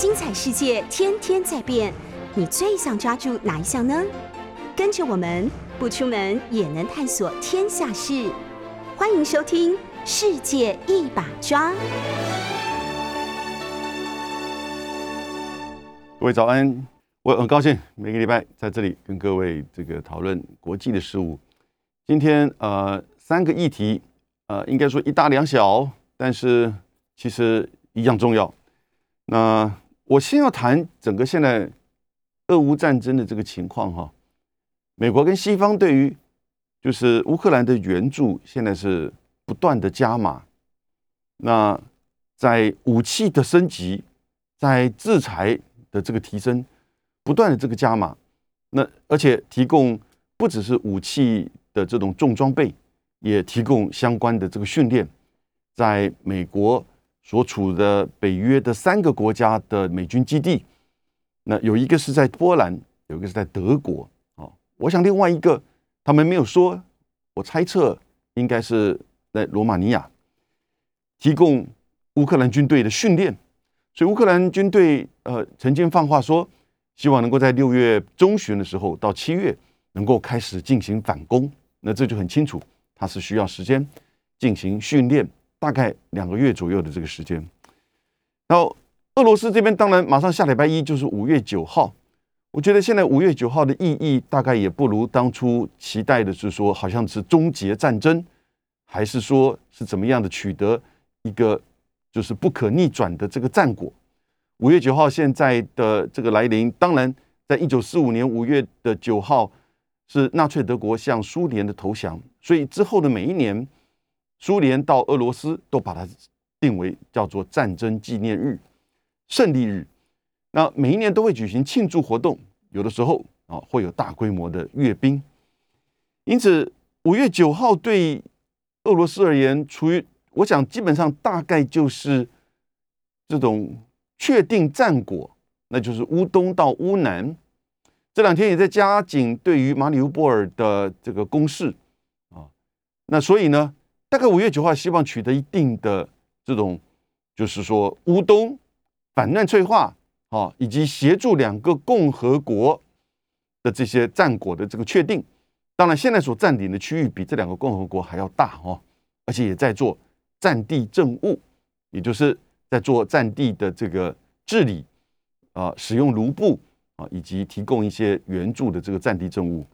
精彩世界天天在变，你最想抓住哪一项呢？跟着我们不出门也能探索天下事，欢迎收听《世界一把抓》。各位早安，我很高兴每个礼拜在这里跟各位这个讨论国际的事务。今天呃三个议题，呃应该说一大两小，但是其实一样重要。那我先要谈整个现在俄乌战争的这个情况哈。美国跟西方对于就是乌克兰的援助，现在是不断的加码。那在武器的升级，在制裁的这个提升，不断的这个加码。那而且提供不只是武器的这种重装备，也提供相关的这个训练，在美国。所处的北约的三个国家的美军基地，那有一个是在波兰，有一个是在德国啊。我想另外一个他们没有说，我猜测应该是在罗马尼亚提供乌克兰军队的训练。所以乌克兰军队呃曾经放话说，希望能够在六月中旬的时候到七月能够开始进行反攻。那这就很清楚，它是需要时间进行训练。大概两个月左右的这个时间，然后俄罗斯这边当然马上下礼拜一就是五月九号，我觉得现在五月九号的意义大概也不如当初期待的是说好像是终结战争，还是说是怎么样的取得一个就是不可逆转的这个战果。五月九号现在的这个来临，当然在一九四五年五月的九号是纳粹德国向苏联的投降，所以之后的每一年。苏联到俄罗斯都把它定为叫做战争纪念日、胜利日。那每一年都会举行庆祝活动，有的时候啊会有大规模的阅兵。因此，五月九号对俄罗斯而言，处于我想基本上大概就是这种确定战果，那就是乌东到乌南。这两天也在加紧对于马里乌波尔的这个攻势啊。那所以呢？大概五月九号，希望取得一定的这种，就是说乌东反乱催化啊，以及协助两个共和国的这些战果的这个确定。当然，现在所占领的区域比这两个共和国还要大哦，而且也在做战地政务，也就是在做战地的这个治理啊，使用卢布啊，以及提供一些援助的这个战地政务。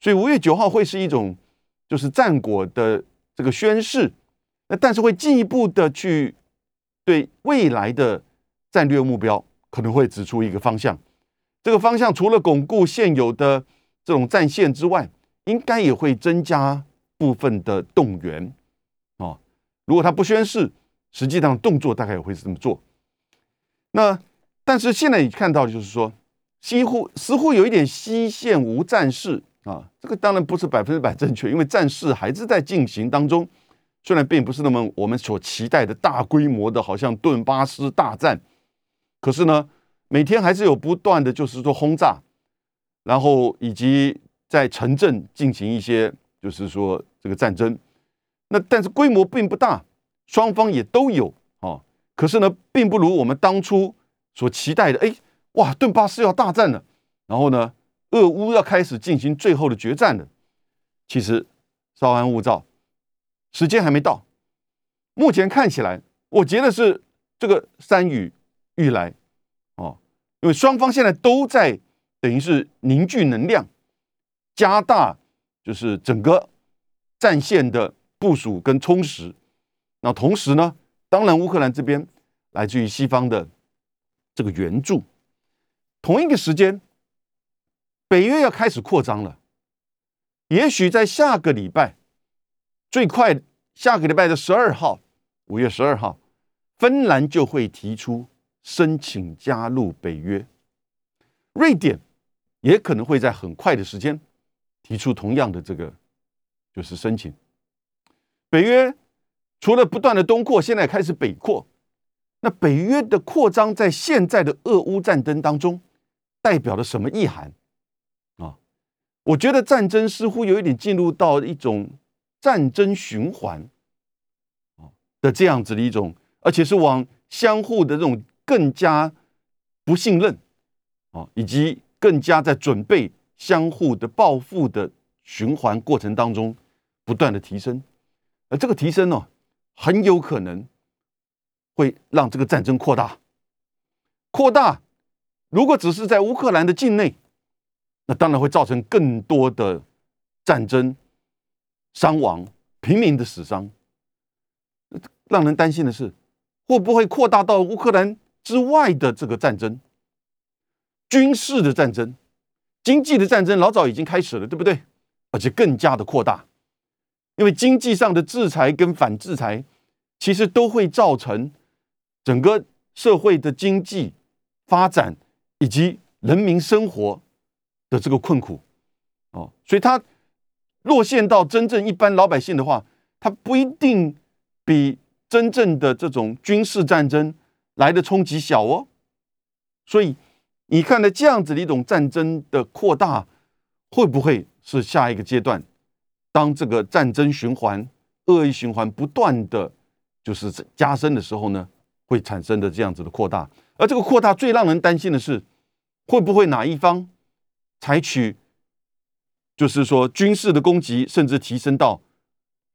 所以五月九号会是一种就是战果的。这个宣誓，那但是会进一步的去对未来的战略目标可能会指出一个方向。这个方向除了巩固现有的这种战线之外，应该也会增加部分的动员。哦，如果他不宣誓，实际上动作大概也会是这么做。那但是现在你看到就是说，几乎似乎有一点西线无战事。啊，这个当然不是百分之百正确，因为战事还是在进行当中，虽然并不是那么我们所期待的大规模的，好像顿巴斯大战，可是呢，每天还是有不断的，就是说轰炸，然后以及在城镇进行一些，就是说这个战争，那但是规模并不大，双方也都有啊，可是呢，并不如我们当初所期待的，哎，哇，顿巴斯要大战了，然后呢？俄乌要开始进行最后的决战了，其实稍安勿躁，时间还没到。目前看起来，我觉得是这个山雨欲来哦，因为双方现在都在等于是凝聚能量，加大就是整个战线的部署跟充实。那同时呢，当然乌克兰这边来自于西方的这个援助，同一个时间。北约要开始扩张了，也许在下个礼拜，最快下个礼拜的十二号，五月十二号，芬兰就会提出申请加入北约，瑞典也可能会在很快的时间提出同样的这个就是申请。北约除了不断的东扩，现在开始北扩，那北约的扩张在现在的俄乌战争当中代表了什么意涵？我觉得战争似乎有一点进入到一种战争循环的这样子的一种，而且是往相互的这种更加不信任啊，以及更加在准备相互的报复的循环过程当中不断的提升，而这个提升呢，很有可能会让这个战争扩大，扩大。如果只是在乌克兰的境内，那当然会造成更多的战争伤亡、平民的死伤。让人担心的是，会不会扩大到乌克兰之外的这个战争？军事的战争、经济的战争老早已经开始了，对不对？而且更加的扩大，因为经济上的制裁跟反制裁，其实都会造成整个社会的经济发展。以及人民生活的这个困苦，哦，所以它落线到真正一般老百姓的话，它不一定比真正的这种军事战争来的冲击小哦。所以你看的这样子的一种战争的扩大，会不会是下一个阶段？当这个战争循环、恶意循环不断的就是加深的时候呢，会产生的这样子的扩大。而这个扩大最让人担心的是。会不会哪一方采取，就是说军事的攻击，甚至提升到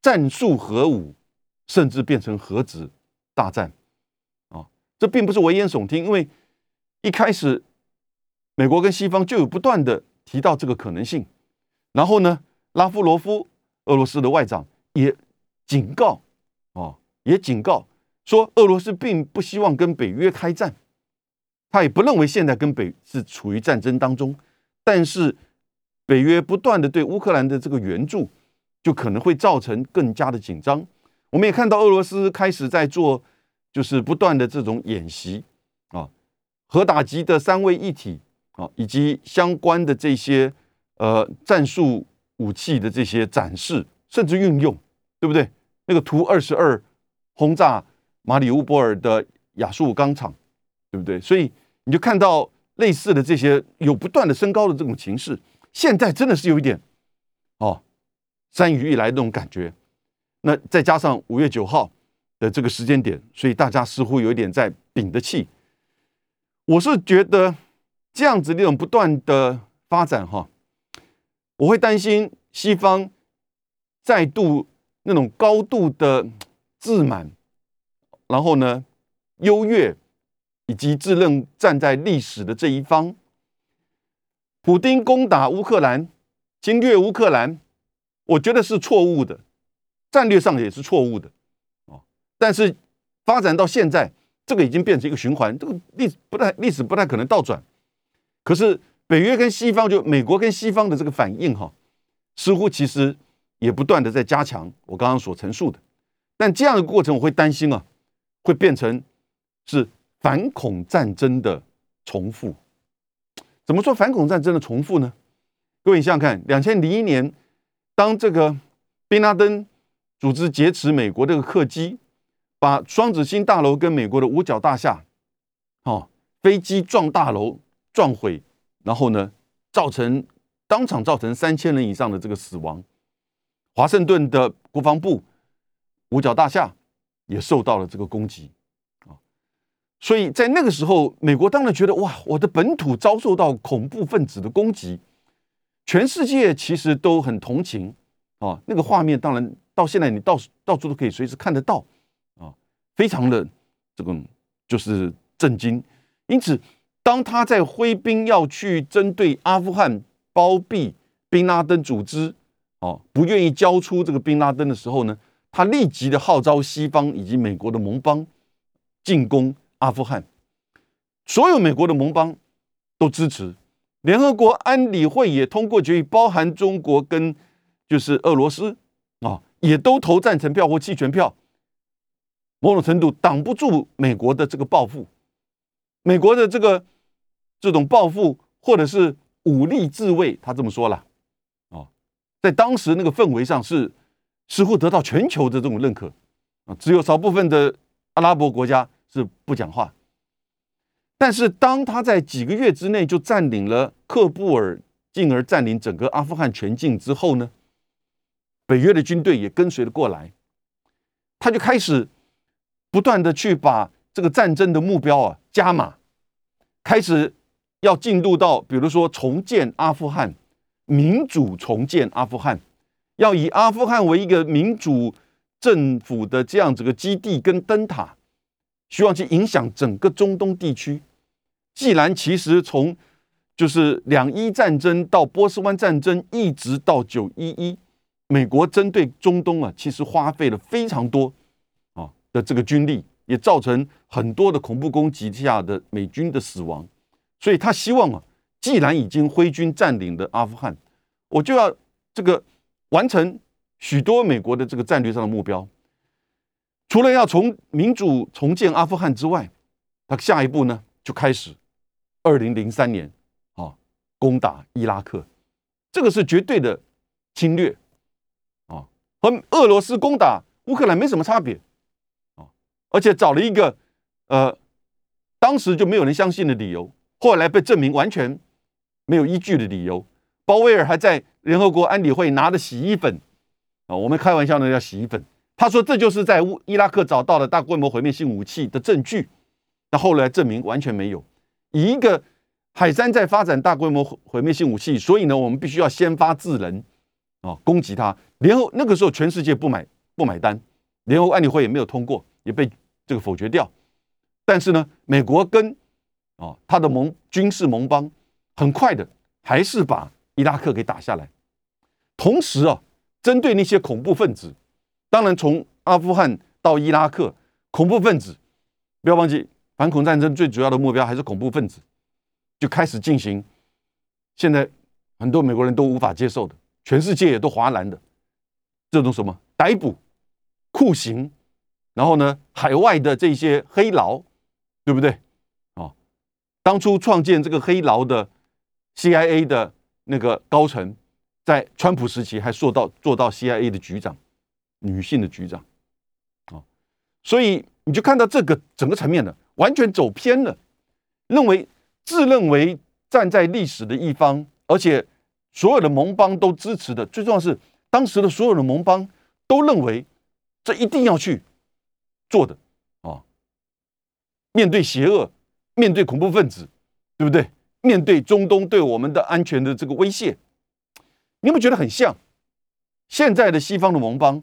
战术核武，甚至变成核子大战？啊，这并不是危言耸听，因为一开始美国跟西方就有不断的提到这个可能性。然后呢，拉夫罗夫俄罗斯的外长也警告，哦，也警告说，俄罗斯并不希望跟北约开战。他也不认为现在跟北是处于战争当中，但是北约不断的对乌克兰的这个援助，就可能会造成更加的紧张。我们也看到俄罗斯开始在做，就是不断的这种演习啊，核打击的三位一体啊，以及相关的这些呃战术武器的这些展示，甚至运用，对不对？那个图二十二轰炸马里乌波尔的亚速钢厂，对不对？所以。你就看到类似的这些有不断的升高的这种情势，现在真的是有一点哦，山雨欲来那种感觉。那再加上五月九号的这个时间点，所以大家似乎有一点在屏的气。我是觉得这样子那种不断的发展哈，我会担心西方再度那种高度的自满，然后呢优越。以及自认站在历史的这一方，普丁攻打乌克兰、侵略乌克兰，我觉得是错误的，战略上也是错误的，哦。但是发展到现在，这个已经变成一个循环，这个历不太历史不太可能倒转。可是北约跟西方，就美国跟西方的这个反应，哈，似乎其实也不断的在加强我刚刚所陈述的。但这样的过程，我会担心啊，会变成是。反恐战争的重复，怎么说反恐战争的重复呢？各位，你想想看，两千零一年，当这个宾拉登组织劫持美国这个客机，把双子星大楼跟美国的五角大厦，哦，飞机撞大楼撞毁，然后呢，造成当场造成三千人以上的这个死亡。华盛顿的国防部五角大厦也受到了这个攻击。所以在那个时候，美国当然觉得哇，我的本土遭受到恐怖分子的攻击，全世界其实都很同情啊。那个画面当然到现在你到到处都可以随时看得到啊，非常的这个就是震惊。因此，当他在挥兵要去针对阿富汗包庇宾拉登组织，哦，不愿意交出这个宾拉登的时候呢，他立即的号召西方以及美国的盟邦进攻。阿富汗，所有美国的盟邦都支持，联合国安理会也通过决议，包含中国跟就是俄罗斯啊，也都投赞成票或弃权票。某种程度挡不住美国的这个报复，美国的这个这种报复或者是武力自卫，他这么说了啊，在当时那个氛围上是似乎得到全球的这种认可啊，只有少部分的阿拉伯国家。是不讲话，但是当他在几个月之内就占领了喀布尔，进而占领整个阿富汗全境之后呢，北约的军队也跟随了过来，他就开始不断的去把这个战争的目标啊加码，开始要进入到，比如说重建阿富汗，民主重建阿富汗，要以阿富汗为一个民主政府的这样子个基地跟灯塔，希望去影响整个中东地区。既然其实从就是两伊战争到波斯湾战争，一直到九一一，美国针对中东啊，其实花费了非常多啊的这个军力，也造成很多的恐怖攻击下的美军的死亡。所以他希望啊，既然已经挥军占领了阿富汗，我就要这个完成许多美国的这个战略上的目标。除了要从民主重建阿富汗之外，他下一步呢就开始二零零三年啊攻打伊拉克，这个是绝对的侵略啊，和俄罗斯攻打乌克兰没什么差别啊，而且找了一个呃当时就没有人相信的理由。后来被证明完全没有依据的理由，鲍威尔还在联合国安理会拿着洗衣粉啊，我们开玩笑呢叫洗衣粉。他说这就是在乌伊拉克找到了大规模毁灭性武器的证据，那后来证明完全没有。以一个海山在发展大规模毁灭性武器，所以呢，我们必须要先发制人啊，攻击他。联合那个时候全世界不买不买单，联合安理会也没有通过，也被这个否决掉。但是呢，美国跟啊，他的盟军事盟邦很快的还是把伊拉克给打下来。同时啊，针对那些恐怖分子，当然从阿富汗到伊拉克，恐怖分子不要忘记，反恐战争最主要的目标还是恐怖分子，就开始进行现在很多美国人都无法接受的，全世界也都哗然的这种什么逮捕、酷刑，然后呢，海外的这些黑牢，对不对？啊当初创建这个黑牢的 CIA 的那个高层，在川普时期还做到做到 CIA 的局长，女性的局长，啊，所以你就看到这个整个层面的完全走偏了，认为自认为站在历史的一方，而且所有的盟邦都支持的，最重要是当时的所有的盟邦都认为这一定要去做的啊，面对邪恶。面对恐怖分子，对不对？面对中东对我们的安全的这个威胁，你有没有觉得很像现在的西方的盟邦？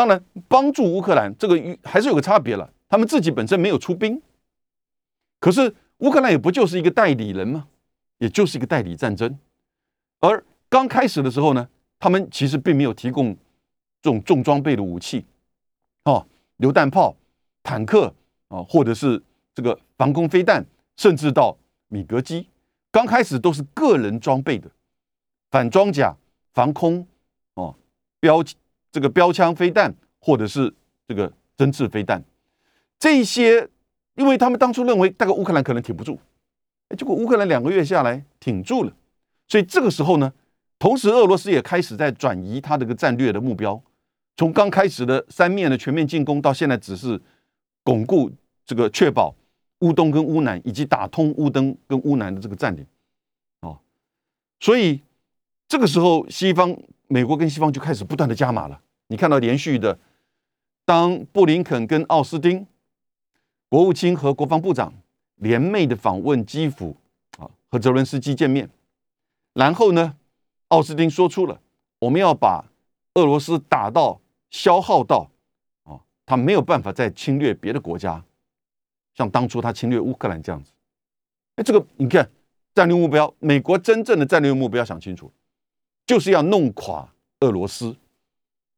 当然帮助乌克兰这个还是有个差别了，他们自己本身没有出兵，可是乌克兰也不就是一个代理人吗？也就是一个代理战争。而刚开始的时候呢，他们其实并没有提供这种重装备的武器，哦，榴弹炮、坦克啊，或者是。这个防空飞弹，甚至到米格机，刚开始都是个人装备的反装甲、防空哦标这个标枪飞弹，或者是这个针刺飞弹，这些，因为他们当初认为大概乌克兰可能挺不住，结果乌克兰两个月下来挺住了，所以这个时候呢，同时俄罗斯也开始在转移他这个战略的目标，从刚开始的三面的全面进攻，到现在只是巩固这个确保。乌东跟乌南，以及打通乌东跟乌南的这个占领，哦，所以这个时候，西方美国跟西方就开始不断的加码了。你看到连续的，当布林肯跟奥斯汀国务卿和国防部长联袂的访问基辅啊，和泽伦斯基见面，然后呢，奥斯汀说出了我们要把俄罗斯打到消耗到啊，他没有办法再侵略别的国家。像当初他侵略乌克兰这样子，哎，这个你看战略目标，美国真正的战略目标想清楚，就是要弄垮俄罗斯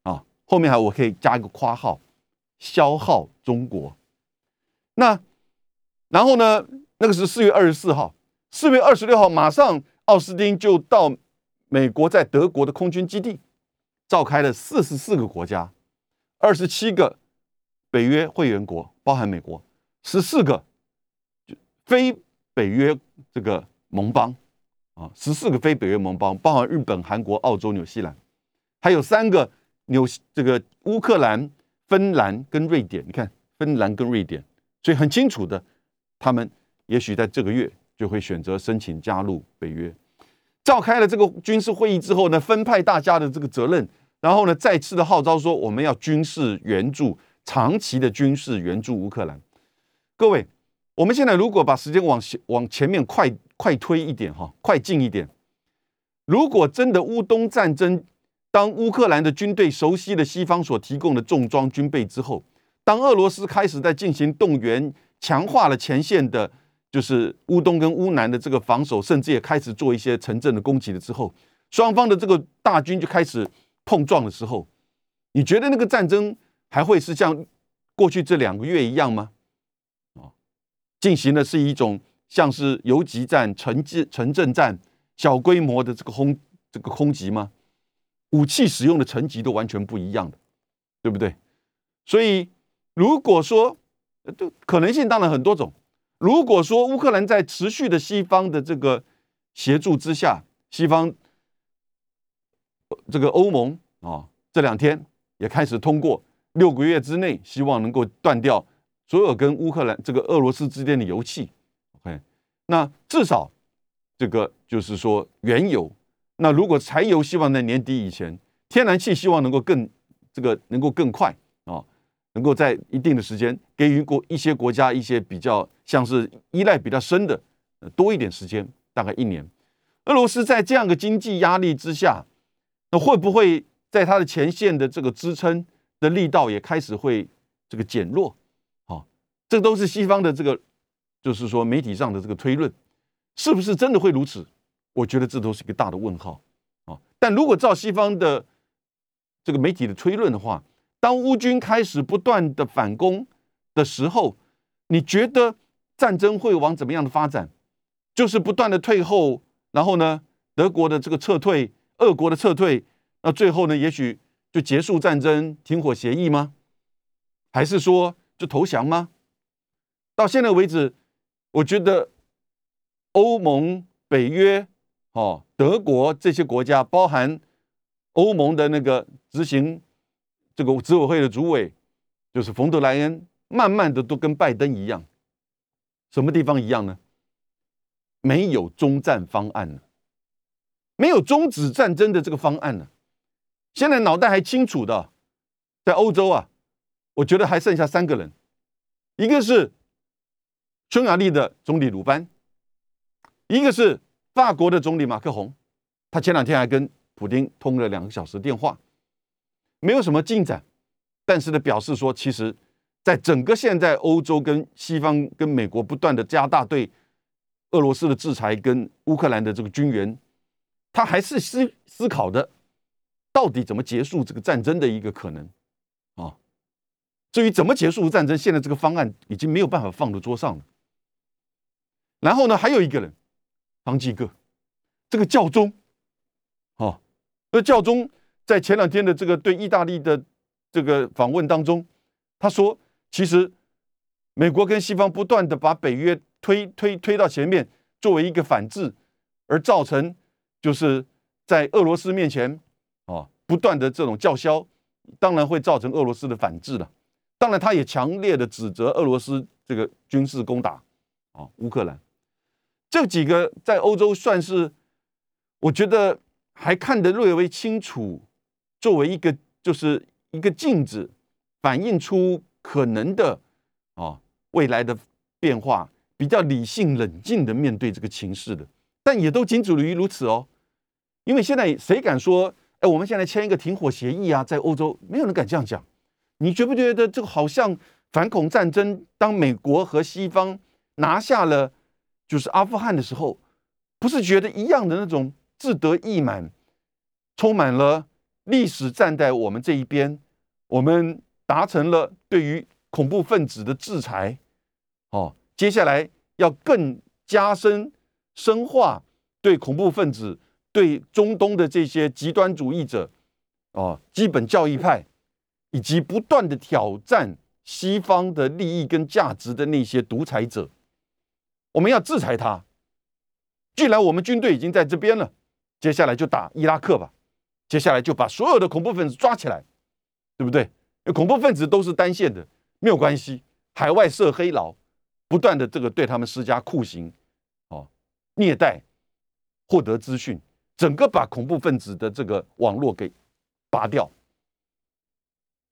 啊。后面还我可以加一个括号，消耗中国。那然后呢？那个是四月二十四号，四月二十六号，马上奥斯汀就到美国在德国的空军基地，召开了四十四个国家，二十七个北约会员国，包含美国。十四个非北约这个盟邦啊，十四个非北约盟邦，包含日本、韩国、澳洲、纽西兰，还有三个纽这个乌克兰、芬兰跟瑞典。你看，芬兰跟瑞典，所以很清楚的，他们也许在这个月就会选择申请加入北约。召开了这个军事会议之后呢，分派大家的这个责任，然后呢，再次的号召说，我们要军事援助，长期的军事援助乌克兰。各位，我们现在如果把时间往往前面快快推一点哈，快进一点，如果真的乌东战争，当乌克兰的军队熟悉了西方所提供的重装军备之后，当俄罗斯开始在进行动员，强化了前线的，就是乌东跟乌南的这个防守，甚至也开始做一些城镇的攻击了之后，双方的这个大军就开始碰撞的时候，你觉得那个战争还会是像过去这两个月一样吗？进行的是一种像是游击战、城镇城镇战、小规模的这个轰这个空袭吗？武器使用的层级都完全不一样的，对不对？所以如果说，就可能性当然很多种。如果说乌克兰在持续的西方的这个协助之下，西方这个欧盟啊，这两天也开始通过六个月之内，希望能够断掉。所有跟乌克兰这个俄罗斯之间的油气，OK，那至少这个就是说原油。那如果柴油希望在年底以前，天然气希望能够更这个能够更快啊，能够在一定的时间给予国一些国家一些比较像是依赖比较深的多一点时间，大概一年。俄罗斯在这样的经济压力之下，那会不会在它的前线的这个支撑的力道也开始会这个减弱？这都是西方的这个，就是说媒体上的这个推论，是不是真的会如此？我觉得这都是一个大的问号啊！但如果照西方的这个媒体的推论的话，当乌军开始不断的反攻的时候，你觉得战争会往怎么样的发展？就是不断的退后，然后呢，德国的这个撤退，俄国的撤退，那最后呢，也许就结束战争，停火协议吗？还是说就投降吗？到现在为止，我觉得欧盟、北约、哦，德国这些国家，包含欧盟的那个执行这个执委会的主委，就是冯德莱恩，慢慢的都跟拜登一样，什么地方一样呢？没有终战方案了，没有终止战争的这个方案了。现在脑袋还清楚的，在欧洲啊，我觉得还剩下三个人，一个是。匈牙利的总理鲁班，一个是法国的总理马克宏，他前两天还跟普京通了两个小时电话，没有什么进展，但是呢，表示说，其实，在整个现在欧洲跟西方跟美国不断的加大对俄罗斯的制裁跟乌克兰的这个军援，他还是思思考的，到底怎么结束这个战争的一个可能啊。至于怎么结束战争，现在这个方案已经没有办法放到桌上了。然后呢，还有一个人，方济各，这个教宗，哦，那教宗在前两天的这个对意大利的这个访问当中，他说，其实美国跟西方不断的把北约推推推到前面，作为一个反制，而造成就是在俄罗斯面前，啊，不断的这种叫嚣，当然会造成俄罗斯的反制了。当然，他也强烈的指责俄罗斯这个军事攻打啊乌克兰。这几个在欧洲算是，我觉得还看得略微清楚，作为一个就是一个镜子，反映出可能的啊未来的变化，比较理性冷静的面对这个情势的，但也都仅止于如此哦。因为现在谁敢说，哎，我们现在签一个停火协议啊，在欧洲没有人敢这样讲。你觉不觉得这个好像反恐战争，当美国和西方拿下了？就是阿富汗的时候，不是觉得一样的那种自得意满，充满了历史站在我们这一边，我们达成了对于恐怖分子的制裁，哦，接下来要更加深深化对恐怖分子、对中东的这些极端主义者，哦，基本教义派，以及不断的挑战西方的利益跟价值的那些独裁者。我们要制裁他。既然我们军队已经在这边了，接下来就打伊拉克吧。接下来就把所有的恐怖分子抓起来，对不对？恐怖分子都是单线的，没有关系。海外设黑牢，不断的这个对他们施加酷刑，哦，虐待，获得资讯，整个把恐怖分子的这个网络给拔掉。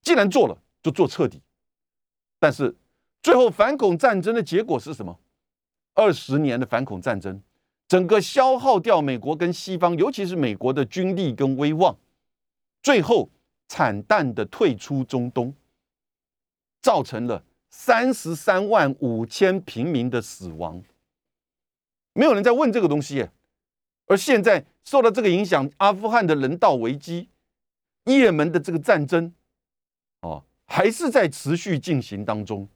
既然做了，就做彻底。但是最后反恐战争的结果是什么？二十年的反恐战争，整个消耗掉美国跟西方，尤其是美国的军力跟威望，最后惨淡的退出中东，造成了三十三万五千平民的死亡。没有人在问这个东西，而现在受到这个影响，阿富汗的人道危机，也门的这个战争，哦，还是在持续进行当中。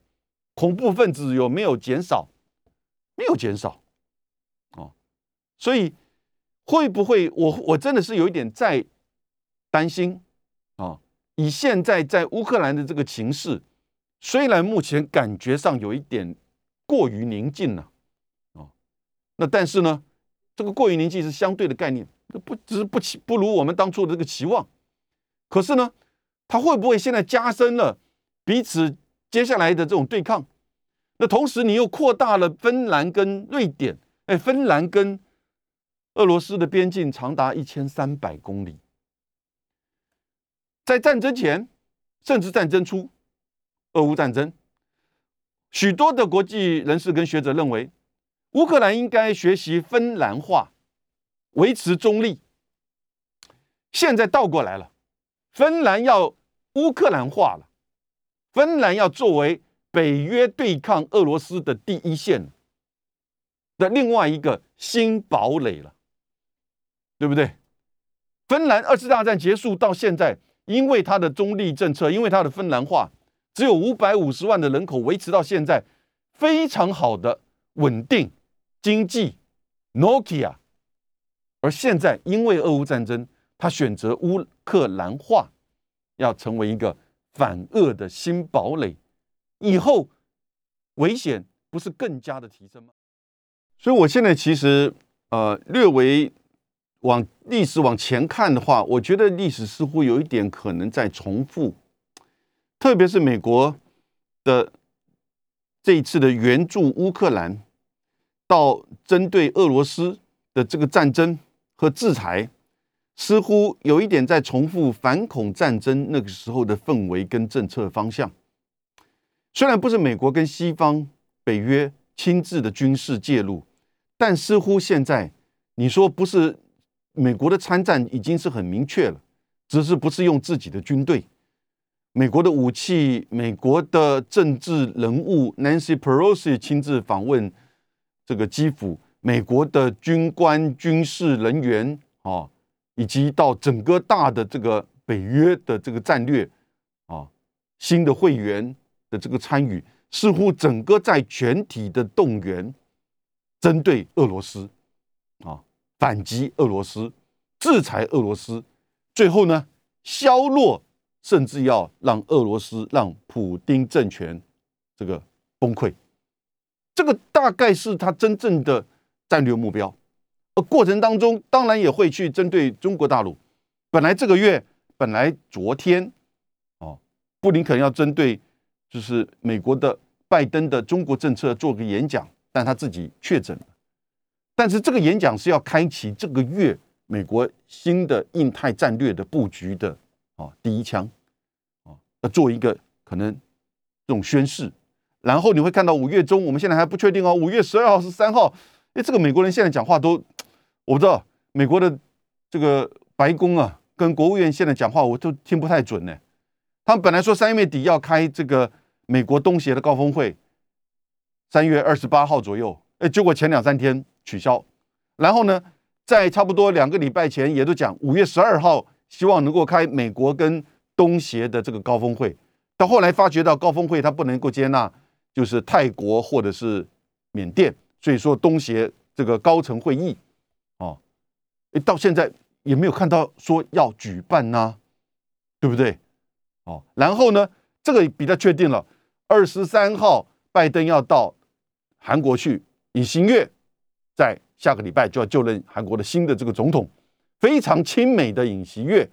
恐怖分子有没有减少？没有减少，哦，所以会不会我我真的是有一点在担心啊？以现在在乌克兰的这个情势，虽然目前感觉上有一点过于宁静了。啊那但是呢，这个过于宁静是相对的概念，不只是不期不如我们当初的这个期望。可是呢，它会不会现在加深了彼此接下来的这种对抗？那同时你又扩大了芬兰跟瑞典，哎，芬兰跟俄罗斯的边境长达一千三百公里。在战争前，甚至战争初，俄乌战争，许多的国际人士跟学者认为。乌克兰应该学习芬兰话，维持中立。现在倒过来了，芬兰要乌克兰化了，芬兰要作为北约对抗俄罗斯的第一线的另外一个新堡垒了，对不对？芬兰二次大战结束到现在，因为它的中立政策，因为它的芬兰化，只有五百五十万的人口，维持到现在非常好的稳定。经济，Nokia，而现在因为俄乌战争，他选择乌克兰化，要成为一个反俄的新堡垒，以后危险不是更加的提升吗？所以，我现在其实呃略微往历史往前看的话，我觉得历史似乎有一点可能在重复，特别是美国的这一次的援助乌克兰。到针对俄罗斯的这个战争和制裁，似乎有一点在重复反恐战争那个时候的氛围跟政策方向。虽然不是美国跟西方北约亲自的军事介入，但似乎现在你说不是美国的参战已经是很明确了，只是不是用自己的军队，美国的武器，美国的政治人物 Nancy Pelosi 亲自访问。这个基辅，美国的军官、军事人员啊，以及到整个大的这个北约的这个战略啊，新的会员这个参与，似乎整个在全体的动员，针对俄罗斯啊，反击俄罗斯，制裁俄罗斯，最后呢，削弱，甚至要让俄罗斯、让普丁政权这个崩溃。这个大概是他真正的战略目标，而过程当中当然也会去针对中国大陆。本来这个月，本来昨天，哦，布林肯要针对就是美国的拜登的中国政策做个演讲，但他自己确诊了。但是这个演讲是要开启这个月美国新的印太战略的布局的啊第一枪，啊，要做一个可能这种宣誓。然后你会看到五月中，我们现在还不确定哦。五月十二号是三号，哎，这个美国人现在讲话都，我不知道美国的这个白宫啊，跟国务院现在讲话，我都听不太准呢。他们本来说三月底要开这个美国东协的高峰会，三月二十八号左右，哎，结果前两三天取消。然后呢，在差不多两个礼拜前，也都讲五月十二号希望能够开美国跟东协的这个高峰会，到后来发觉到高峰会他不能够接纳。就是泰国或者是缅甸，所以说东协这个高层会议，哦，到现在也没有看到说要举办呐，对不对？哦，然后呢，这个比较确定了，二十三号拜登要到韩国去，尹锡月在下个礼拜就要就任韩国的新的这个总统，非常亲美的尹锡月，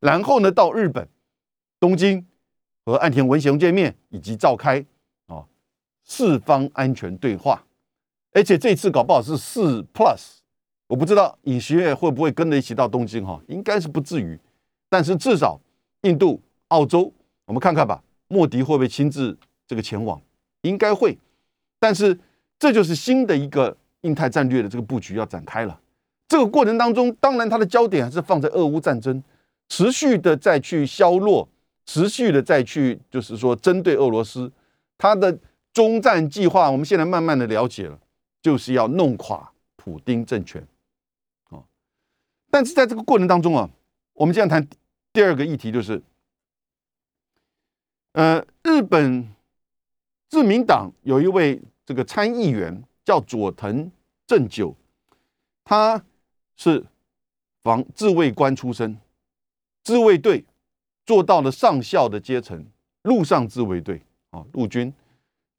然后呢到日本东京和岸田文雄见面以及召开啊。四方安全对话，而且这次搞不好是四 plus，我不知道尹锡悦会不会跟着一起到东京哈，应该是不至于，但是至少印度、澳洲，我们看看吧，莫迪会不会亲自这个前往？应该会，但是这就是新的一个印太战略的这个布局要展开了。这个过程当中，当然它的焦点还是放在俄乌战争，持续的再去削弱，持续的再去就是说针对俄罗斯，它的中战计划，我们现在慢慢的了解了，就是要弄垮普丁政权。哦，但是在这个过程当中啊，我们这样谈第二个议题就是，呃，日本自民党有一位这个参议员叫佐藤正久，他。是防自卫官出身，自卫队做到了上校的阶层，陆上自卫队啊，陆军。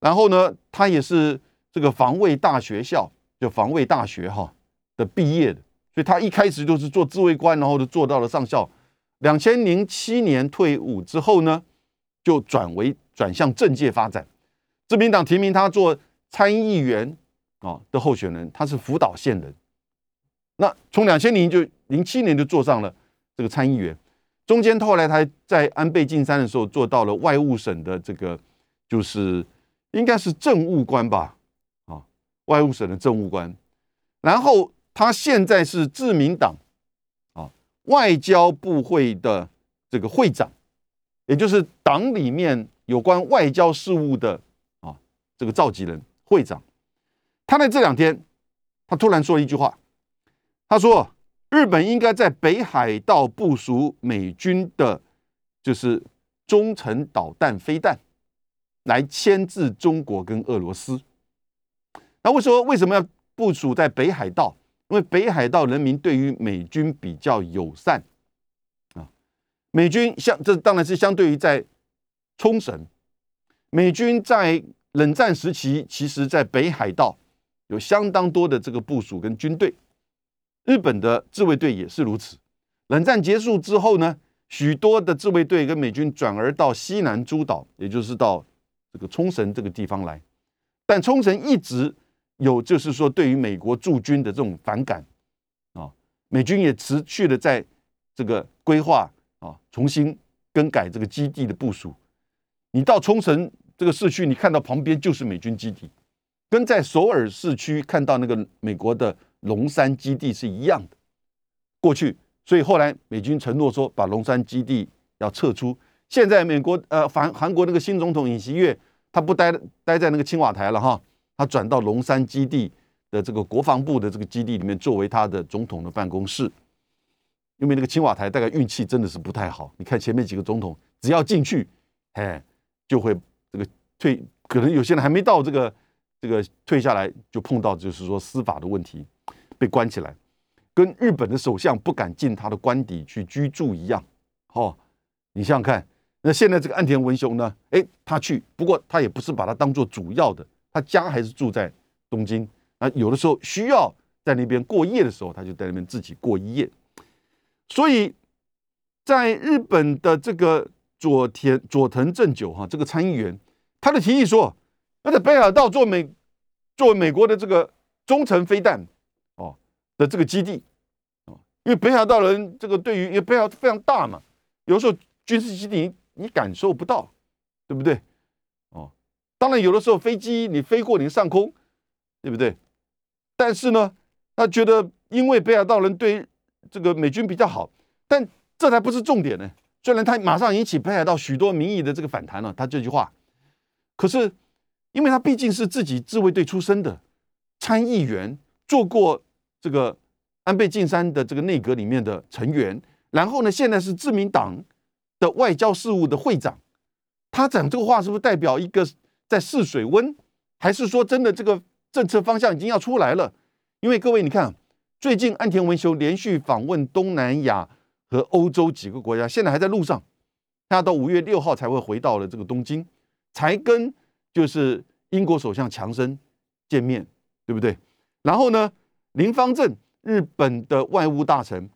然后呢，他也是这个防卫大学校，就防卫大学哈的毕业的，所以他一开始就是做自卫官，然后就做到了上校。两千零七年退伍之后呢，就转为转向政界发展。自民党提名他做参议员啊的候选人，他是福岛县人。那从两千年就零七年就做上了这个参议员，中间后来他在安倍晋三的时候做到了外务省的这个，就是应该是政务官吧，啊，外务省的政务官。然后他现在是自民党啊外交部会的这个会长，也就是党里面有关外交事务的啊这个召集人会长。他在这两天，他突然说了一句话。他说：“日本应该在北海道部署美军的，就是中程导弹飞弹，来牵制中国跟俄罗斯。那为什么为什么要部署在北海道？因为北海道人民对于美军比较友善。美军相这当然是相对于在冲绳，美军在冷战时期，其实在北海道有相当多的这个部署跟军队。”日本的自卫队也是如此。冷战结束之后呢，许多的自卫队跟美军转而到西南诸岛，也就是到这个冲绳这个地方来。但冲绳一直有，就是说对于美国驻军的这种反感啊，美军也持续的在这个规划啊，重新更改这个基地的部署。你到冲绳这个市区，你看到旁边就是美军基地，跟在首尔市区看到那个美国的。龙山基地是一样的，过去，所以后来美军承诺说把龙山基地要撤出。现在美国呃，韩韩国那个新总统尹锡悦，他不待待在那个青瓦台了哈，他转到龙山基地的这个国防部的这个基地里面，作为他的总统的办公室。因为那个青瓦台大概运气真的是不太好，你看前面几个总统只要进去，哎，就会这个退，可能有些人还没到这个这个退下来，就碰到就是说司法的问题。被关起来，跟日本的首相不敢进他的官邸去居住一样。哦，你想想看，那现在这个岸田文雄呢？哎，他去，不过他也不是把他当做主要的，他家还是住在东京。那有的时候需要在那边过夜的时候，他就在那边自己过一夜。所以，在日本的这个佐田佐藤正久哈这个参议员，他的提议说，要在北海道做美作为美国的这个中程飞弹哦。的这个基地啊，因为北海道人这个对于因为北海道非常大嘛，有时候军事基地你感受不到，对不对？哦，当然有的时候飞机你飞过你上空，对不对？但是呢，他觉得因为北海道人对这个美军比较好，但这才不是重点呢。虽然他马上引起北海道许多民意的这个反弹了，他这句话，可是因为他毕竟是自己自卫队出身的参议员，做过。这个安倍晋三的这个内阁里面的成员，然后呢，现在是自民党的外交事务的会长，他讲这个话是不是代表一个在试水温，还是说真的这个政策方向已经要出来了？因为各位你看，最近岸田文雄连续访问东南亚和欧洲几个国家，现在还在路上，他到五月六号才会回到了这个东京，才跟就是英国首相强生见面，对不对？然后呢？林方正，日本的外务大臣，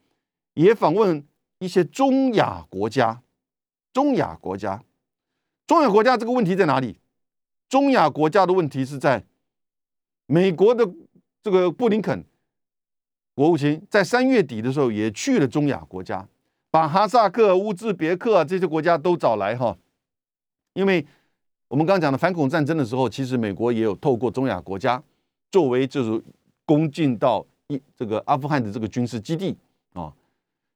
也访问一些中亚国家。中亚国家，中亚国家这个问题在哪里？中亚国家的问题是在美国的这个布林肯国务卿在三月底的时候也去了中亚国家，把哈萨克、乌兹别克这些国家都找来哈，因为我们刚讲的反恐战争的时候，其实美国也有透过中亚国家作为就是攻进到一这个阿富汗的这个军事基地啊，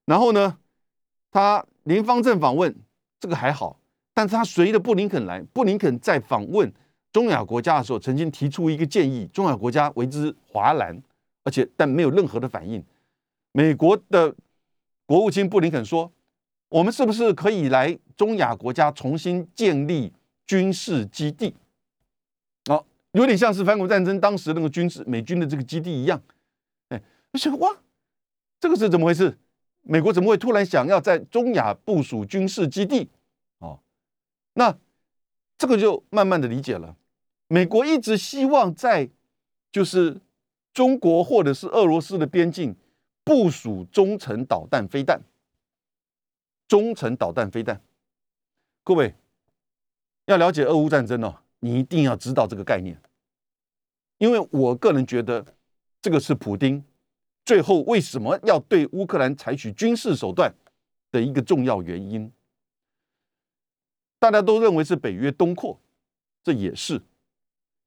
然后呢，他林方正访问这个还好，但是他随着布林肯来，布林肯在访问中亚国家的时候，曾经提出一个建议，中亚国家为之华兰，而且但没有任何的反应。美国的国务卿布林肯说，我们是不是可以来中亚国家重新建立？军事基地，哦，有点像是反恐战争当时那个军事美军的这个基地一样，哎，我想哇，这个是怎么回事？美国怎么会突然想要在中亚部署军事基地？哦，那这个就慢慢的理解了。美国一直希望在就是中国或者是俄罗斯的边境部署中程导弹飞弹，中程导弹飞弹，各位。要了解俄乌战争哦，你一定要知道这个概念，因为我个人觉得这个是普京最后为什么要对乌克兰采取军事手段的一个重要原因。大家都认为是北约东扩，这也是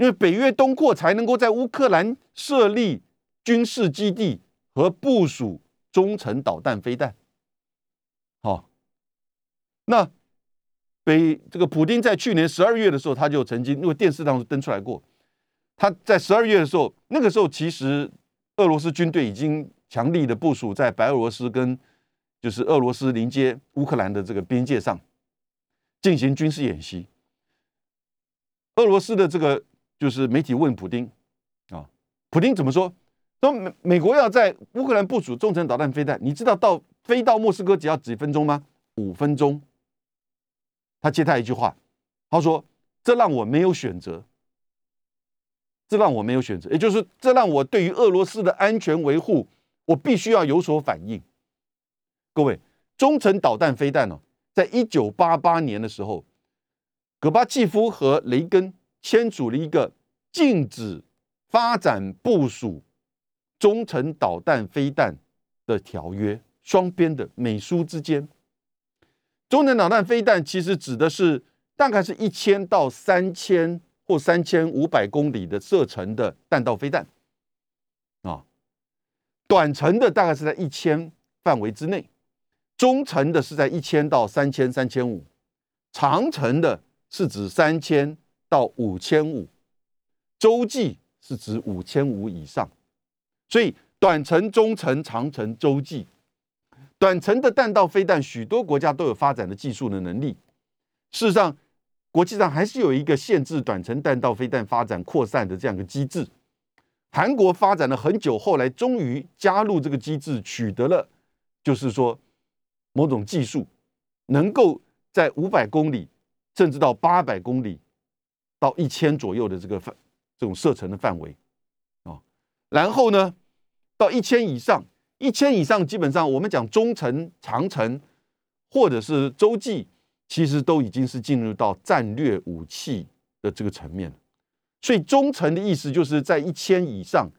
因为北约东扩才能够在乌克兰设立军事基地和部署中程导弹飞弹。好，那。北这个普京在去年十二月的时候，他就曾经因为电视当中登出来过，他在十二月的时候，那个时候其实俄罗斯军队已经强力的部署在白俄罗斯跟就是俄罗斯临接乌克兰的这个边界上进行军事演习。俄罗斯的这个就是媒体问普京啊，普京怎么说？说美美国要在乌克兰部署中程导弹飞弹，你知道到飞到莫斯科只要几分钟吗？五分钟。他接他一句话，他说：“这让我没有选择，这让我没有选择，也就是这让我对于俄罗斯的安全维护，我必须要有所反应。”各位，中程导弹飞弹呢，在一九八八年的时候，戈巴契夫和雷根签署了一个禁止发展部署中程导弹飞弹的条约，双边的美苏之间。中程导弹飞弹其实指的是大概是一千到三千或三千五百公里的射程的弹道飞弹，啊，短程的大概是在一千范围之内，中程的是在一千到三千三千五，长程的是指三千到五千五，洲际是指五千五以上，所以短程、中程、长程、洲际。短程的弹道飞弹，许多国家都有发展的技术的能力。事实上，国际上还是有一个限制短程弹道飞弹发展扩散的这样一个机制。韩国发展了很久，后来终于加入这个机制，取得了就是说某种技术，能够在五百公里甚至到八百公里到一千左右的这个范这种射程的范围啊。然后呢，到一千以上。一千以上，基本上我们讲中程、长程，或者是洲际，其实都已经是进入到战略武器的这个层面所以中程的意思就是在一千以上。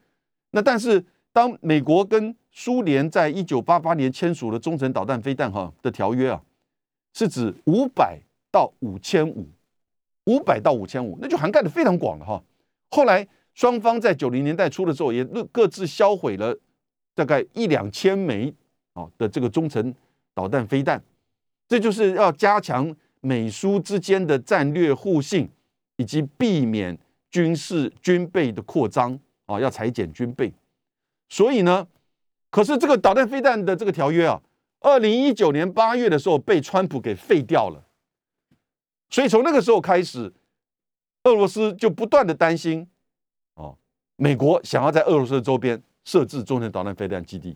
那但是当美国跟苏联在一九八八年签署了中程导弹飞弹哈的条约啊，是指五百到五千五，五百到五千五，那就涵盖的非常广了哈。后来双方在九零年代初的时候也各自销毁了。大概一两千枚啊的这个中程导弹飞弹，这就是要加强美苏之间的战略互信，以及避免军事军备的扩张啊，要裁减军备。所以呢，可是这个导弹飞弹的这个条约啊，二零一九年八月的时候被川普给废掉了。所以从那个时候开始，俄罗斯就不断的担心哦，美国想要在俄罗斯的周边。设置中程导弹飞弹基地，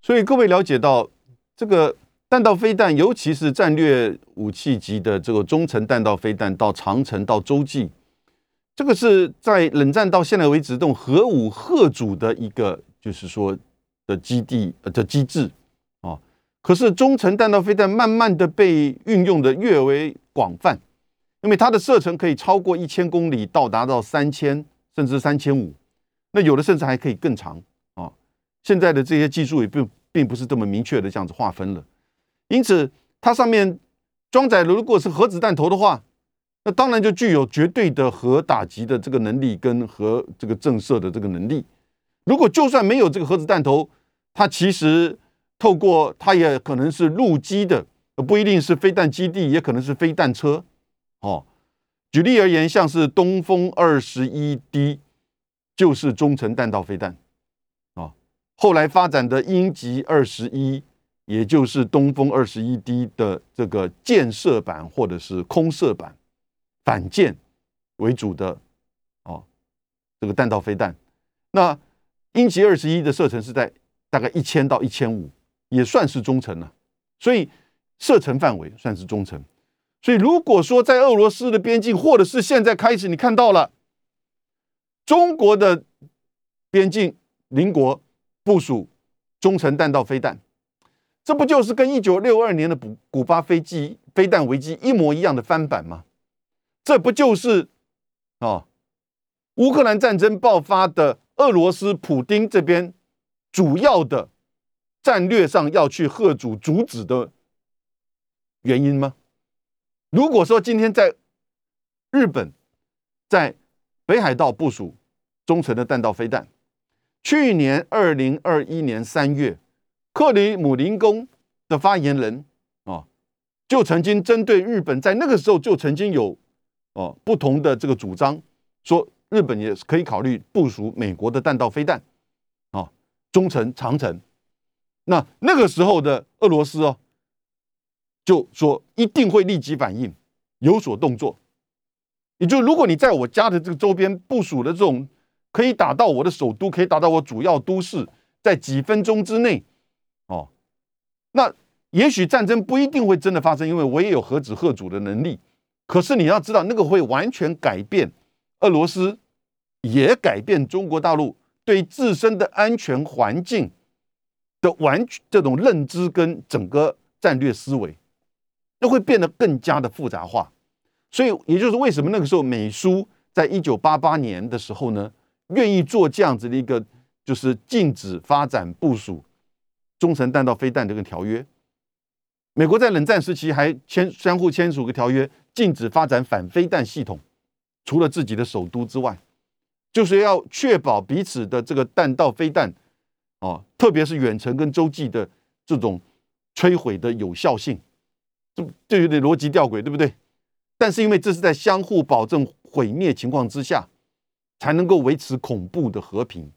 所以各位了解到，这个弹道飞弹，尤其是战略武器级的这个中程弹道飞弹，到长程到洲际，这个是在冷战到现在为止，这种核武核主的一个，就是说的基地的机制。可是中程弹道飞弹慢慢的被运用的越为广泛，因为它的射程可以超过一千公里，到达到三千甚至三千五。那有的甚至还可以更长啊！现在的这些技术也并并不是这么明确的这样子划分了，因此它上面装载如果是核子弹头的话，那当然就具有绝对的核打击的这个能力跟核这个震慑的这个能力。如果就算没有这个核子弹头，它其实透过它也可能是陆基的，不一定是飞弹基地，也可能是飞弹车。哦，举例而言，像是东风二十一 D 就是中程弹道飞弹啊，后来发展的鹰击二十一。也就是东风二十一 D 的这个舰射版或者是空射版反舰为主的哦，这个弹道飞弹。那鹰击二十一的射程是在大概一千到一千五，也算是中程了。所以射程范围算是中程。所以如果说在俄罗斯的边境，或者是现在开始，你看到了中国的边境邻国部署中程弹道飞弹。这不就是跟一九六二年的古古巴飞机飞弹危机一模一样的翻版吗？这不就是啊，乌克兰战争爆发的俄罗斯普丁这边主要的战略上要去贺主阻止的原因吗？如果说今天在日本在北海道部署中程的弹道飞弹，去年二零二一年三月。克里姆林宫的发言人啊，就曾经针对日本，在那个时候就曾经有哦不同的这个主张，说日本也可以考虑部署美国的弹道飞弹啊，中程、长程。那那个时候的俄罗斯哦，就说一定会立即反应，有所动作。也就如果你在我家的这个周边部署的这种可以打到我的首都，可以打到我主要都市，在几分钟之内。哦，那也许战争不一定会真的发生，因为我也有核子核主的能力。可是你要知道，那个会完全改变俄罗斯，也改变中国大陆对自身的安全环境的完全这种认知跟整个战略思维，都会变得更加的复杂化。所以，也就是为什么那个时候美苏在一九八八年的时候呢，愿意做这样子的一个，就是禁止发展部署。中程弹道飞弹这个条约，美国在冷战时期还签相互签署个条约，禁止发展反飞弹系统，除了自己的首都之外，就是要确保彼此的这个弹道飞弹，哦，特别是远程跟洲际的这种摧毁的有效性，这这有点逻辑吊诡，对不对？但是因为这是在相互保证毁灭情况之下，才能够维持恐怖的和平。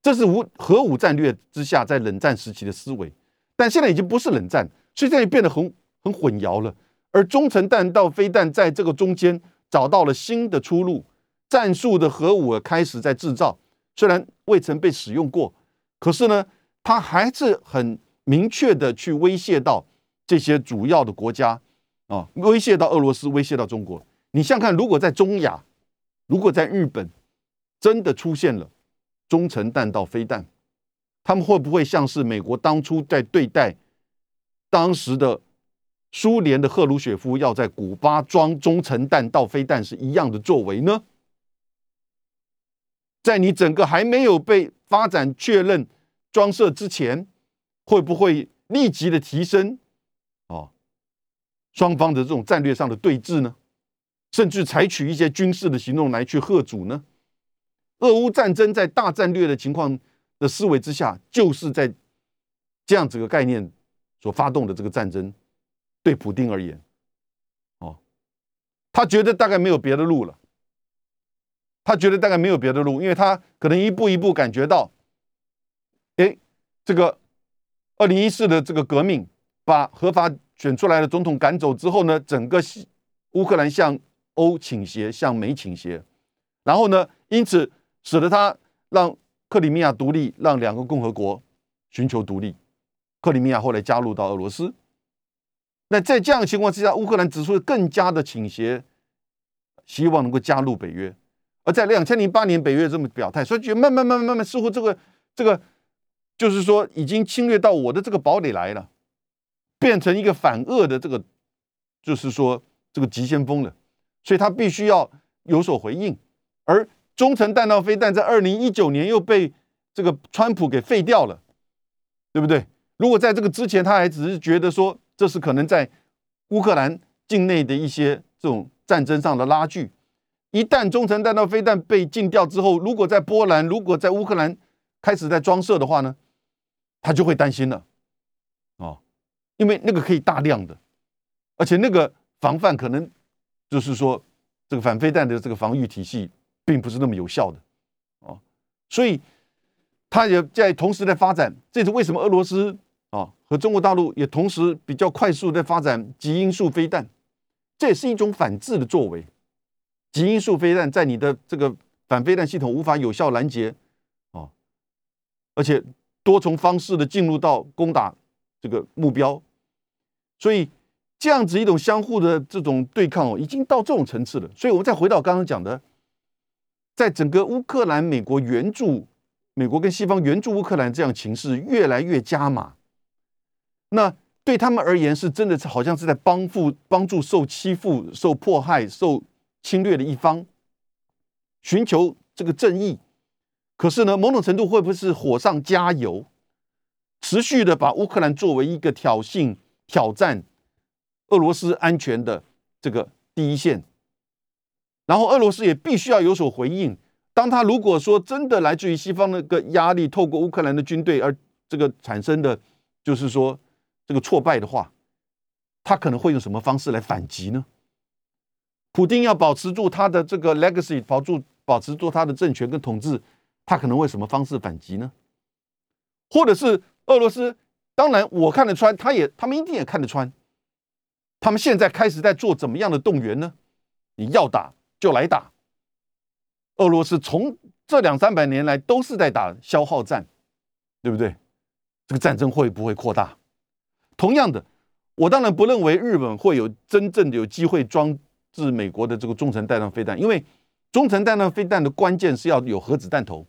这是无核武战略之下，在冷战时期的思维，但现在已经不是冷战，所以这里变得很很混淆了。而中程弹道飞弹在这个中间找到了新的出路，战术的核武开始在制造，虽然未曾被使用过，可是呢，他还是很明确的去威胁到这些主要的国家啊，威胁到俄罗斯，威胁到中国。你想看，如果在中亚，如果在日本真的出现了。中程弹道飞弹，他们会不会像是美国当初在对待当时的苏联的赫鲁雪夫要在古巴装中程弹道飞弹是一样的作为呢？在你整个还没有被发展确认装设之前，会不会立即的提升？哦，双方的这种战略上的对峙呢？甚至采取一些军事的行动来去贺阻呢？俄乌战争在大战略的情况的思维之下，就是在这样子个概念所发动的这个战争，对普京而言，哦，他觉得大概没有别的路了，他觉得大概没有别的路，因为他可能一步一步感觉到，哎，这个二零一四的这个革命，把合法选出来的总统赶走之后呢，整个西乌克兰向欧倾斜，向美倾斜，然后呢，因此。使得他让克里米亚独立，让两个共和国寻求独立。克里米亚后来加入到俄罗斯。那在这样的情况之下，乌克兰指出更加的倾斜，希望能够加入北约。而在两千零八年，北约这么表态，所以就慢慢慢慢慢慢，似乎这个这个就是说已经侵略到我的这个堡垒来了，变成一个反俄的这个，就是说这个急先锋了。所以他必须要有所回应，而。中程弹道飞弹在二零一九年又被这个川普给废掉了，对不对？如果在这个之前，他还只是觉得说这是可能在乌克兰境内的一些这种战争上的拉锯。一旦中程弹道飞弹被禁掉之后，如果在波兰、如果在乌克兰开始在装设的话呢，他就会担心了，哦，因为那个可以大量的，而且那个防范可能就是说这个反飞弹的这个防御体系并不是那么有效的，哦，所以他也在同时在发展。这是为什么俄罗斯啊和中国大陆也同时比较快速在发展极音速飞弹，这也是一种反制的作为。极音速飞弹在你的这个反飞弹系统无法有效拦截，哦，而且多重方式的进入到攻打这个目标，所以这样子一种相互的这种对抗哦，已经到这种层次了。所以，我们再回到刚刚讲的，在整个乌克兰，美国援助美国跟西方援助乌克兰这样情势越来越加码，那对他们而言是真的是好像是在帮助帮助受欺负、受迫害、受。侵略的一方寻求这个正义，可是呢，某种程度会不会是火上加油，持续的把乌克兰作为一个挑衅、挑战俄罗斯安全的这个第一线？然后俄罗斯也必须要有所回应。当他如果说真的来自于西方那个压力，透过乌克兰的军队而这个产生的就是说这个挫败的话，他可能会用什么方式来反击呢？普京要保持住他的这个 legacy，保住保持住他的政权跟统治，他可能会什么方式反击呢？或者是俄罗斯？当然我看得穿，他也他们一定也看得穿。他们现在开始在做怎么样的动员呢？你要打就来打。俄罗斯从这两三百年来都是在打消耗战，对不对？这个战争会不会扩大？同样的，我当然不认为日本会有真正的有机会装。是美国的这个中程弹道飞弹，因为中程弹道飞弹的关键是要有核子弹头，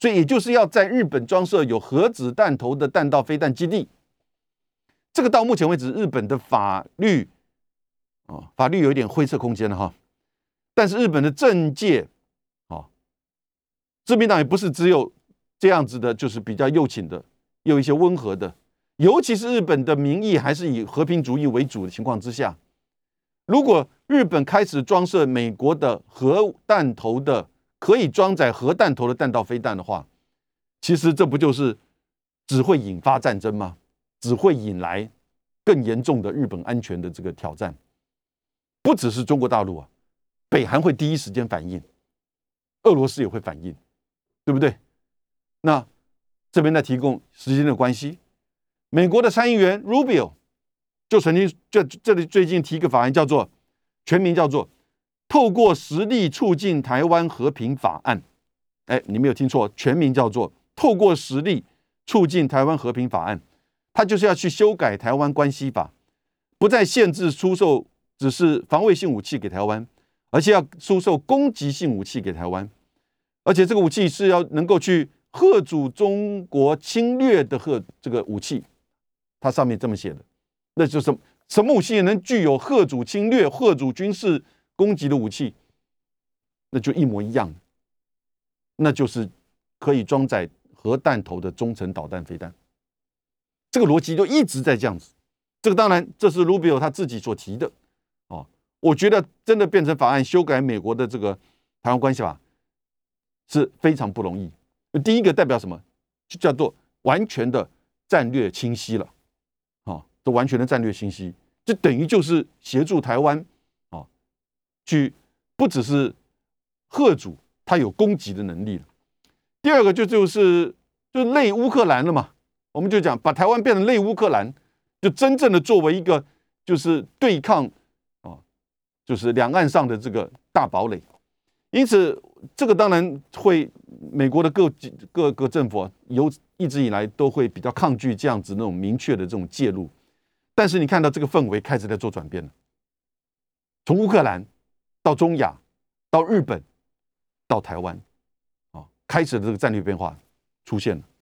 所以也就是要在日本装设有核子弹头的弹道飞弹基地。这个到目前为止，日本的法律啊，法律有一点灰色空间了哈。但是日本的政界啊，自民党也不是只有这样子的，就是比较右倾的，有一些温和的，尤其是日本的民意还是以和平主义为主的情况之下。如果日本开始装设美国的核弹头的可以装载核弹头的弹道飞弹的话，其实这不就是只会引发战争吗？只会引来更严重的日本安全的这个挑战。不只是中国大陆啊，北韩会第一时间反应，俄罗斯也会反应，对不对？那这边在提供时间的关系，美国的参议员 Rubio。就曾经这这里最近提一个法案，叫做全名叫做《透过实力促进台湾和平法案》。哎，你没有听错，全名叫做《透过实力促进台湾和平法案》。它就是要去修改台湾关系法，不再限制出售只是防卫性武器给台湾，而且要出售攻击性武器给台湾，而且这个武器是要能够去吓阻中国侵略的吓这个武器。它上面这么写的。那就是什么武器能具有核主侵略、核主军事攻击的武器？那就一模一样，那就是可以装载核弹头的中程导弹飞弹。这个逻辑就一直在这样子。这个当然，这是卢比奥他自己所提的。哦，我觉得真的变成法案修改美国的这个台湾关系法是非常不容易。第一个代表什么？就叫做完全的战略清晰了。都完全的战略信息，就等于就是协助台湾啊，去不只是贺主，他有攻击的能力了。第二个就就是就类乌克兰了嘛，我们就讲把台湾变成类乌克兰，就真正的作为一个就是对抗啊，就是两岸上的这个大堡垒。因此，这个当然会美国的各各个政府由一直以来都会比较抗拒这样子那种明确的这种介入。但是你看到这个氛围开始在做转变了，从乌克兰到中亚，到日本，到台湾，啊，开始的这个战略变化出现了。